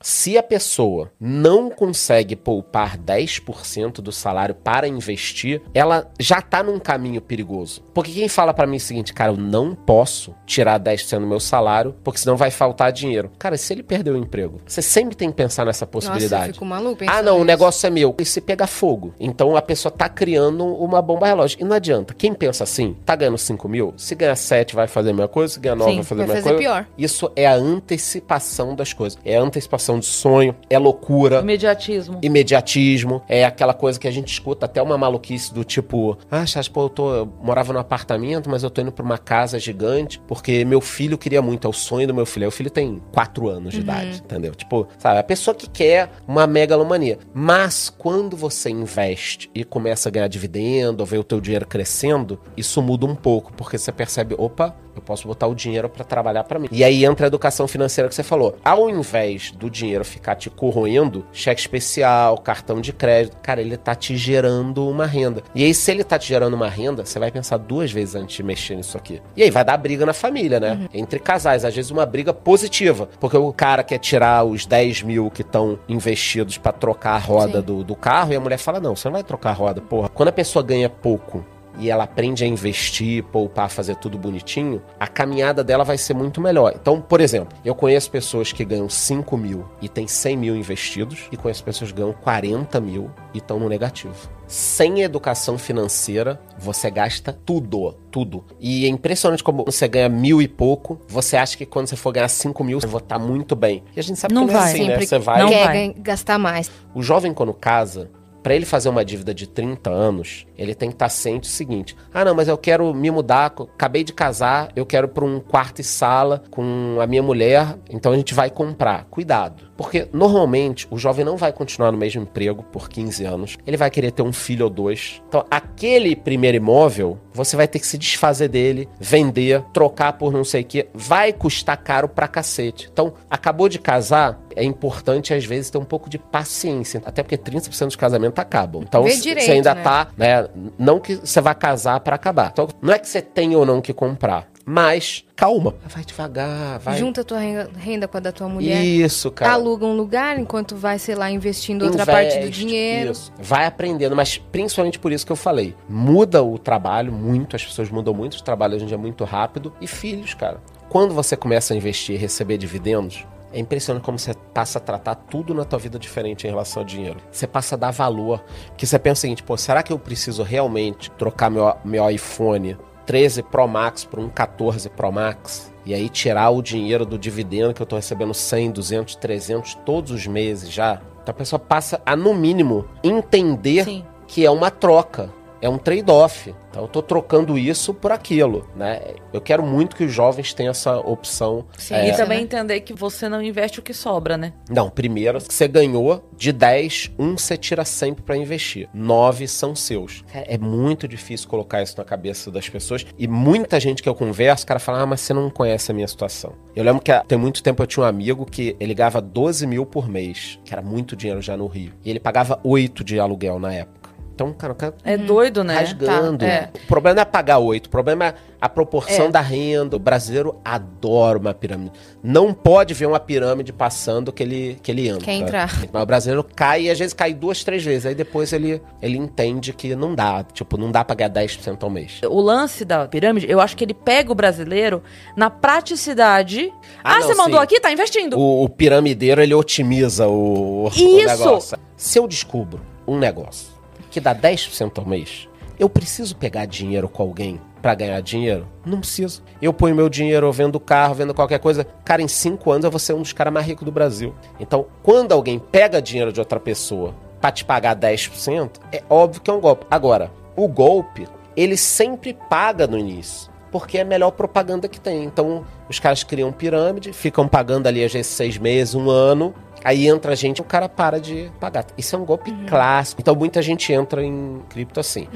Se a pessoa não consegue poupar 10% do salário para investir, ela já tá num caminho perigoso. Porque quem fala para mim o seguinte, cara, eu não posso tirar 10% do meu salário, porque senão vai faltar dinheiro. Cara, se ele perder o emprego, você sempre tem que pensar nessa possibilidade. Nossa, eu fico maluco ah, não, o negócio é meu. E se pega fogo. Então a pessoa tá criando uma bomba relógio. E não adianta. Quem pensa assim, tá ganhando 5 mil, se ganhar 7 vai fazer a mesma coisa, se ganhar 9 Sim, vai fazer a mesma coisa. pior. Isso é a antecipação das coisas. É a antecipação de sonho, é loucura. Imediatismo. Imediatismo, é aquela coisa que a gente escuta até uma maluquice do tipo, ah, Chas, pô, eu, tô, eu morava num apartamento, mas eu tô indo pra uma casa gigante, porque meu filho queria muito, é o sonho do meu filho. Aí o filho tem 4 anos de idade, entendeu? Tipo, sabe, a pessoa que quer uma megalomania. Mas quando você investe e começa a ganhar dividendo, ou ver o teu dinheiro crescendo, isso muda um pouco, porque você percebe, opa, eu posso botar o dinheiro pra trabalhar pra mim. E aí entra a educação financeira que você falou. Ao invés do dinheiro ficar te corroendo, cheque especial, cartão de crédito, cara, ele tá te gerando uma renda. E aí, se ele tá te gerando uma renda, você vai pensar duas vezes antes de mexer nisso aqui. E aí vai dar briga na família, né? Entre casais, às vezes uma briga positiva. Porque o cara quer tirar os 10 mil que estão investidos pra trocar a roda do, do carro, e a mulher fala: não, você não vai trocar a roda, porra. Quando a pessoa ganha pouco e ela aprende a investir, poupar, fazer tudo bonitinho, a caminhada dela vai ser muito melhor. Então, por exemplo, eu conheço pessoas que ganham 5 mil e tem 100 mil investidos, e conheço pessoas que ganham 40 mil e estão no negativo. Sem educação financeira, você gasta tudo, tudo. E é impressionante como você ganha mil e pouco, você acha que quando você for ganhar 5 mil, você vai estar muito bem. E a gente sabe Não que não é vai. assim, né? Sempre Você vai... Não quer vai. gastar mais. O jovem, quando casa, pra ele fazer uma dívida de 30 anos, ele tem que estar ciente do seguinte: ah, não, mas eu quero me mudar, acabei de casar, eu quero pra um quarto e sala com a minha mulher, então a gente vai comprar. Cuidado. Porque normalmente o jovem não vai continuar no mesmo emprego por 15 anos, ele vai querer ter um filho ou dois. Então, aquele primeiro imóvel, você vai ter que se desfazer dele, vender, trocar por não sei o que, vai custar caro pra cacete. Então, acabou de casar, é importante às vezes ter um pouco de paciência, até porque 30% dos casamentos acabam. Então, direito, você ainda né? tá, né, não que você vai casar pra acabar. Então, não é que você tem ou não que comprar, mas calma, vai devagar, vai. Junta a tua renda, com a da tua mulher. Isso, cara. Aluga um lugar enquanto vai, sei lá, investindo outra parte do Investe, dinheiro. isso. Vai aprendendo, mas principalmente por isso que eu falei. Muda o trabalho muito, as pessoas mudam muito, o trabalho hoje em dia é muito rápido. E filhos, cara. Quando você começa a investir e receber dividendos, é impressionante como você passa a tratar tudo na tua vida diferente em relação ao dinheiro. Você passa a dar valor. Porque você pensa o seguinte, pô, será que eu preciso realmente trocar meu, meu iPhone 13 Pro Max por um 14 Pro Max? E aí tirar o dinheiro do dividendo que eu tô recebendo 100, 200, 300 todos os meses já. Então a pessoa passa a, no mínimo, entender Sim. que é uma troca. É um trade-off. Então eu tô trocando isso por aquilo, né? Eu quero muito que os jovens tenham essa opção. Sim, É. E isso, também né? entender que você não investe o que sobra, né? Não, primeiro, você ganhou de 10, um você tira sempre pra investir. 9 são seus. É, é muito difícil colocar isso na cabeça das pessoas. E muita gente que eu converso, o cara fala, ah, mas você não conhece a minha situação. Eu lembro que há- tem muito tempo eu tinha um amigo que ele ganhava 12 mil por mês, que era muito dinheiro já no Rio. E ele pagava 8 de aluguel na época. Então, cara, o cara É doido, né? rasgando. Tá, é. O problema não é pagar oito, o problema é a proporção É. da renda. O brasileiro adora uma pirâmide. Não pode ver uma pirâmide passando que ele, que ele entra. Quer entrar. Mas o brasileiro cai e às vezes cai duas, três vezes. Aí depois ele, ele entende que não dá. Tipo, não dá pra ganhar 10% ao mês. O lance da pirâmide, eu acho que ele pega o brasileiro na praticidade. Ah, Ah, não, você mandou sim. aqui? Tá investindo. O, o piramideiro, ele otimiza o, o Isso! negócio. Se eu descubro um negócio que dá 10% ao mês, eu preciso pegar dinheiro com alguém pra ganhar dinheiro? Não preciso. Eu ponho meu dinheiro, vendo carro, vendo qualquer coisa. Cara, em 5 anos eu vou ser um dos caras mais ricos do Brasil. Então, quando alguém pega dinheiro de outra pessoa pra te pagar 10%, é óbvio que é um golpe. Agora, o golpe, ele sempre paga no início porque é a melhor propaganda que tem. Então, os caras criam pirâmide, ficam pagando ali às vezes seis meses, um ano. Aí entra a gente, o cara para de pagar. Isso é um golpe Uhum. clássico. Então muita gente entra em cripto assim.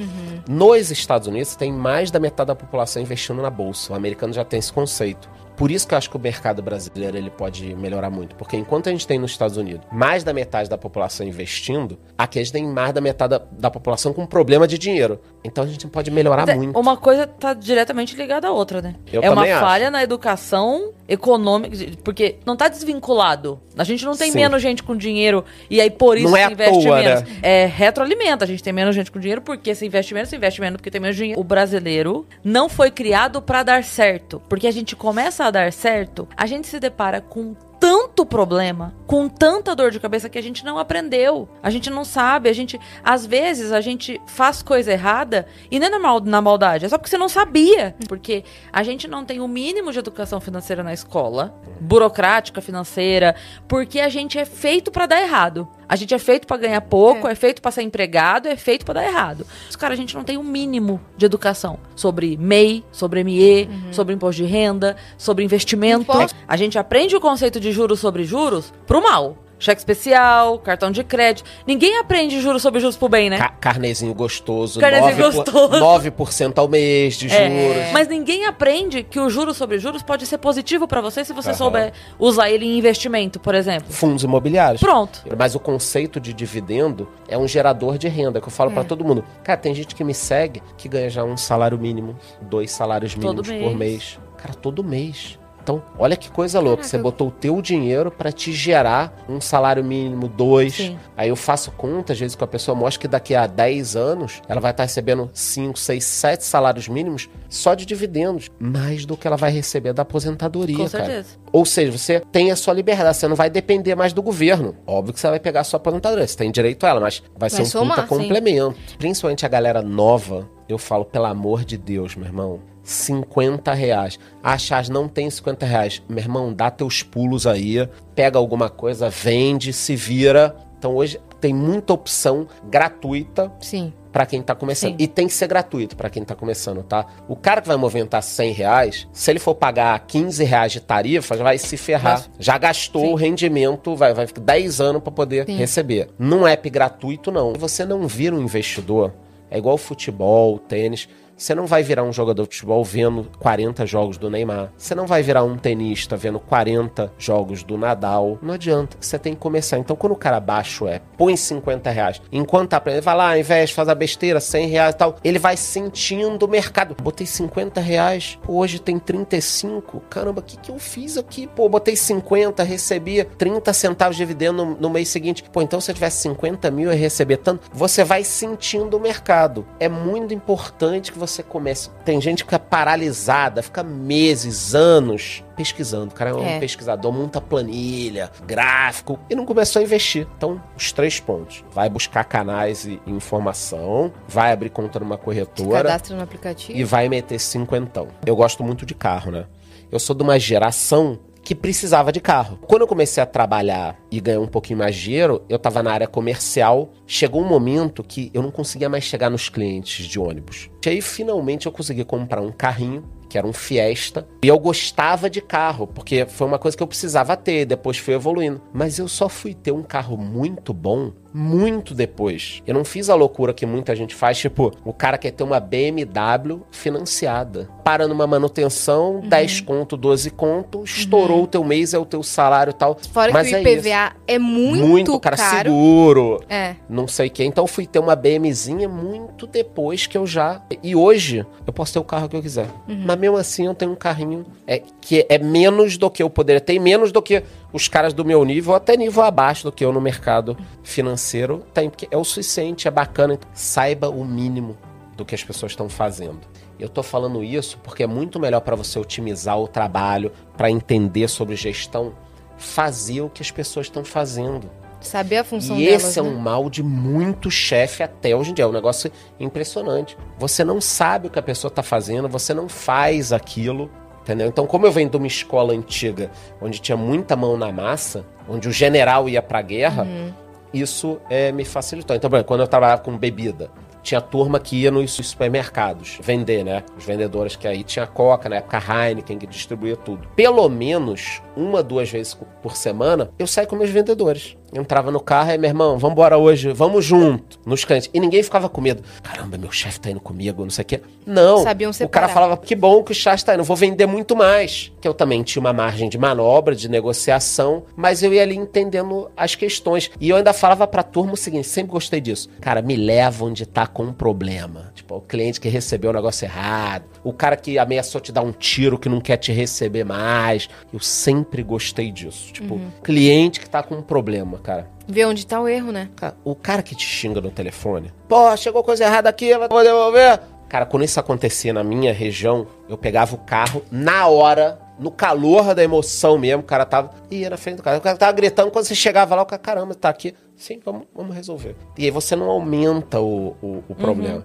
Nos Estados Unidos tem mais da metade da população investindo na bolsa. O americano já tem esse conceito. Por isso que eu acho que o mercado brasileiro ele pode melhorar muito. Porque enquanto a gente tem nos Estados Unidos mais da metade da população investindo, aqui a gente tem mais da metade da, da população com problema de dinheiro. Então a gente pode melhorar Te- muito. Uma coisa tá diretamente ligada à outra, né? Eu é uma acho. falha na educação econômica, porque não tá desvinculado. A gente não tem Sim. menos gente com dinheiro e aí por isso Não é se à investe toa, menos. né? É retroalimenta. A gente tem menos gente com dinheiro porque se investe menos, se investe menos porque tem menos dinheiro. O brasileiro não foi criado pra dar certo, porque a gente começa a dar certo, a gente se depara com tanto problema, com tanta dor de cabeça que a gente não aprendeu. A gente não sabe, a gente às vezes a gente faz coisa errada e não é na, mal, na maldade, é só porque você não sabia. Porque a gente não tem o mínimo de educação financeira na escola, burocrática financeira, porque a gente é feito pra dar errado. A gente é feito pra ganhar pouco, é, feito pra ser empregado, é feito pra dar errado. Mas, cara, a gente não tem o mínimo de educação sobre MEI, sobre ME, sobre imposto de renda, sobre investimento. Imposto. A gente aprende o conceito de juros sobre juros pro mal. Cheque especial, cartão de crédito. Ninguém aprende juros sobre juros pro bem, né? Ca- carnezinho gostoso, Carnezinho 9%, gostoso. 9% ao mês de É, juros. Mas ninguém aprende que o juros sobre juros pode ser positivo pra você se você Aham. souber usar ele em investimento, por exemplo. Fundos imobiliários. Pronto. Mas o conceito de dividendo é um gerador de renda, que eu falo pra todo mundo. Cara, tem gente que me segue que ganha já um salário mínimo, dois salários mínimos por mês. mês. Cara, todo mês. Então, olha que coisa louca. Caraca, Você botou o teu dinheiro pra te gerar um salário mínimo, dois. Sim. Aí eu faço conta, às vezes, que a pessoa mostra que daqui a 10 anos ela vai estar recebendo 5, 6, 7 salários mínimos só de dividendos. Mais do que ela vai receber da aposentadoria, Com cara. certeza. Ou seja, você tem a sua liberdade, você não vai depender mais do governo. Óbvio que você vai pegar a sua aposentadoria, você tem direito a ela, mas vai, ser um somar, puta sim. complemento. Principalmente a galera nova, eu falo, pelo amor de Deus, meu irmão. 50 reais. Achas não tem 50 reais. Meu irmão, dá teus pulos aí, pega alguma coisa, vende, se vira. Então hoje tem muita opção gratuita Sim. Pra quem tá começando. Sim. E tem que ser gratuito pra quem tá começando, tá? O cara que vai movimentar 100 reais, se ele for pagar 15 reais de tarifa, já vai se ferrar. Mas- Já gastou Sim. o rendimento, vai, vai ficar 10 anos pra poder Sim. receber. Num app gratuito, não. Você não vira um investidor. É igual futebol, tênis. Você não vai virar um jogador de futebol vendo 40 jogos do Neymar. Você não vai virar um tenista vendo 40 jogos do Nadal. Não adianta. Você tem que começar. Então, quando o cara baixa o app, põe 50 reais. Enquanto tá aprendendo, vai lá, investe, faz a besteira, 100 reais e tal. Ele vai sentindo o mercado. Botei 50 reais, pô, hoje tem 35. Caramba, o que, que eu fiz aqui? Pô, botei 50, recebia 30 centavos de dividendo no, no mês seguinte. Pô, então se eu tivesse 50 mil, ia receber tanto. Você vai sentindo o mercado. É muito importante que você comece. Tem gente que fica paralisada, fica meses, anos pesquisando. O cara é um É. pesquisador, monta planilha, gráfico, e não começou a investir. Então, os três pontos. Vai buscar canais e informação, vai abrir conta numa corretora cadastra no aplicativo. e vai meter cinquentão. Eu gosto muito de carro, né? Eu sou de uma geração que precisava de carro. Quando eu comecei a trabalhar e ganhar um pouquinho mais dinheiro, eu tava na área comercial. Chegou um momento que eu não conseguia mais chegar nos clientes de ônibus. E aí, finalmente, eu consegui comprar um carrinho, que era um Fiesta. E eu gostava de carro, porque foi uma coisa que eu precisava ter, depois fui evoluindo. Mas eu só fui ter um carro muito bom muito depois. Eu não fiz a loucura que muita gente faz, tipo, o cara quer ter uma BMW financiada. Para numa manutenção, 10 conto, 12 conto, estourou o teu mês, é o teu salário e tal. Fora Mas que o é isso. IPVA é muito, Muito, cara, caro. seguro É. não sei o que. Então eu fui ter uma BMzinha muito depois que eu já. E hoje eu posso ter o carro que eu quiser. Mas mesmo assim eu tenho um carrinho é, que é menos do que eu poderia ter, menos do que os caras do meu nível, até nível abaixo do que eu no mercado financeiro tem. Porque é o suficiente, é bacana. Saiba o mínimo do que as pessoas estão fazendo. Eu tô falando isso porque é muito melhor para você otimizar o trabalho, para entender sobre gestão, fazer o que as pessoas estão fazendo. Saber a função E delas, esse é né? um mal de muito chefe até hoje em dia. É um negócio impressionante. Você não sabe o que a pessoa tá fazendo, você não faz aquilo. Entendeu? Então, como eu venho de uma escola antiga, onde tinha muita mão na massa, onde o general ia pra guerra, Uhum. Isso é, me facilitou. Então, por exemplo, quando eu trabalhava com bebida, tinha turma que ia nos supermercados vender, né? Os vendedores que aí tinha Coca, na época Heineken, que distribuía tudo. Pelo menos uma, duas vezes por semana, eu saí com meus vendedores. Eu entrava no carro e, meu irmão, vamos embora hoje, vamos junto, nos clientes. E ninguém ficava com medo. Caramba, meu chefe tá indo comigo, não sei o quê. Não. Sabiam O cara separar. falava, que bom que o chefe tá indo, vou vender muito mais. Que eu também tinha uma margem de manobra, de negociação, mas eu ia ali entendendo as questões. E eu ainda falava pra turma o seguinte, sempre gostei disso. Cara, me leva onde tá com um problema. Tipo, o cliente que recebeu o negócio errado, o cara que ameaçou te dar um tiro que não quer te receber mais. Eu sempre gostei disso. Tipo, cliente que tá com um problema, cara. Ver onde tá o erro, né? Cara, o cara que te xinga no telefone, pô, chegou coisa errada aqui, eu vou devolver. Cara, quando isso acontecia na minha região, eu pegava o carro na hora, no calor da emoção mesmo, o cara tava. ia na frente do cara. O cara tava gritando, quando você chegava lá, o cara, caramba, tá aqui. Sim, vamos, vamos resolver. E aí você não aumenta o, o, o problema.